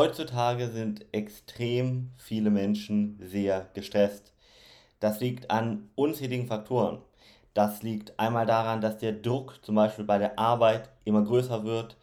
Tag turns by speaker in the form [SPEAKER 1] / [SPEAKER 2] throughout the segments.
[SPEAKER 1] Heutzutage sind extrem viele Menschen sehr gestresst. Das liegt an unzähligen Faktoren. Das liegt einmal daran, dass der Druck zum Beispiel bei der Arbeit immer größer wird.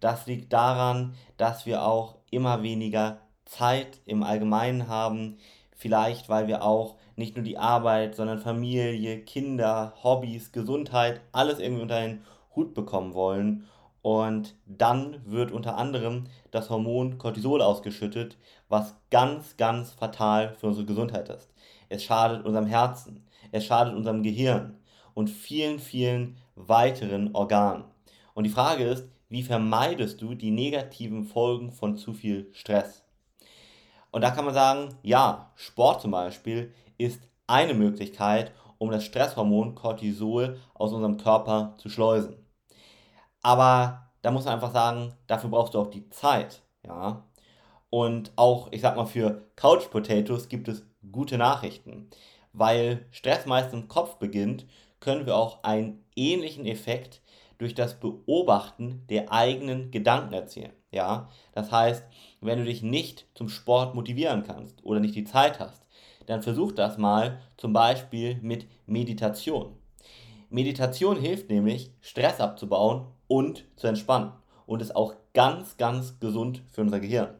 [SPEAKER 1] Das liegt daran, dass wir auch immer weniger Zeit im Allgemeinen haben. Vielleicht, weil wir auch nicht nur die Arbeit, sondern Familie, Kinder, Hobbys, Gesundheit, alles irgendwie unter einen Hut bekommen wollen. Und dann wird unter anderem das Hormon Cortisol ausgeschüttet, was ganz, ganz fatal für unsere Gesundheit ist. Es schadet unserem Herzen, es schadet unserem Gehirn und vielen, vielen weiteren Organen. Und die Frage ist, wie vermeidest du die negativen Folgen von zu viel Stress? Und da kann man sagen, ja, Sport zum Beispiel ist eine Möglichkeit, um das Stresshormon Cortisol aus unserem Körper zu schleusen. Aber da muss man einfach sagen, dafür brauchst du auch die Zeit, ja. Und auch, ich sag mal, für Couch Potatoes gibt es gute Nachrichten. Weil Stress meist im Kopf beginnt, können wir auch einen ähnlichen Effekt durch das Beobachten der eigenen Gedanken erzielen. Ja, das heißt, wenn du dich nicht zum Sport motivieren kannst oder nicht die Zeit hast, dann versuch das mal zum Beispiel mit Meditation. Meditation hilft nämlich, Stress abzubauen und zu entspannen und ist auch ganz, ganz gesund für unser Gehirn.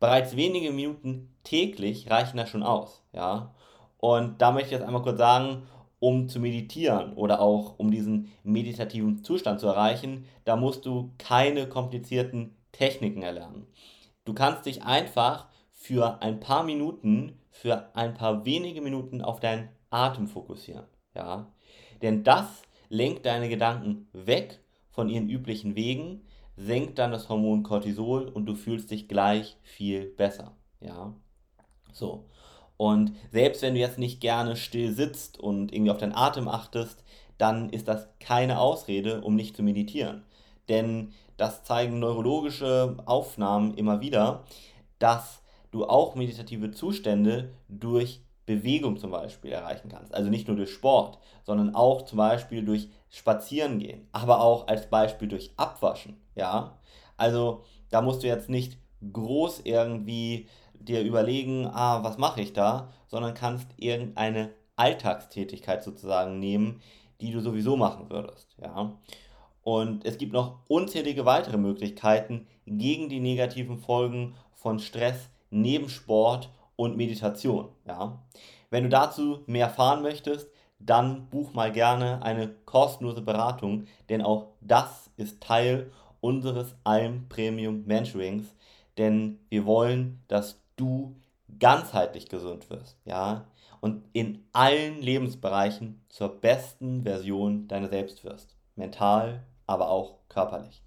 [SPEAKER 1] Bereits wenige Minuten täglich reichen da schon aus, ja. Und da möchte ich jetzt einmal kurz sagen, um zu meditieren oder auch um diesen meditativen Zustand zu erreichen, da musst du keine komplizierten Techniken erlernen. Du kannst dich einfach für ein paar Minuten, für ein paar wenige Minuten auf deinen Atem fokussieren, ja. Denn das lenkt deine Gedanken weg von ihren üblichen Wegen, senkt dann das Hormon Cortisol und du fühlst dich gleich viel besser. Ja, so. Und selbst wenn du jetzt nicht gerne still sitzt und irgendwie auf deinen Atem achtest, dann ist das keine Ausrede, um nicht zu meditieren. Denn das zeigen neurologische Aufnahmen immer wieder, dass du auch meditative Zustände durch Bewegung zum Beispiel erreichen kannst. Also nicht nur durch Sport, sondern auch zum Beispiel durch Spazierengehen, aber auch als Beispiel durch Abwaschen. Ja, also da musst du jetzt nicht groß irgendwie dir überlegen, ah, was mache ich da, sondern kannst irgendeine Alltagstätigkeit sozusagen nehmen, die du sowieso machen würdest. Ja. Und es gibt noch unzählige weitere Möglichkeiten gegen die negativen Folgen von Stress neben Sport und Meditation. Ja? Wenn du dazu mehr erfahren möchtest, dann buch mal gerne eine kostenlose Beratung, denn auch das ist Teil unseres Alm Premium Mentorings, denn wir wollen, dass du ganzheitlich gesund wirst, ja, und in allen Lebensbereichen zur besten Version deiner selbst wirst, mental, aber auch körperlich.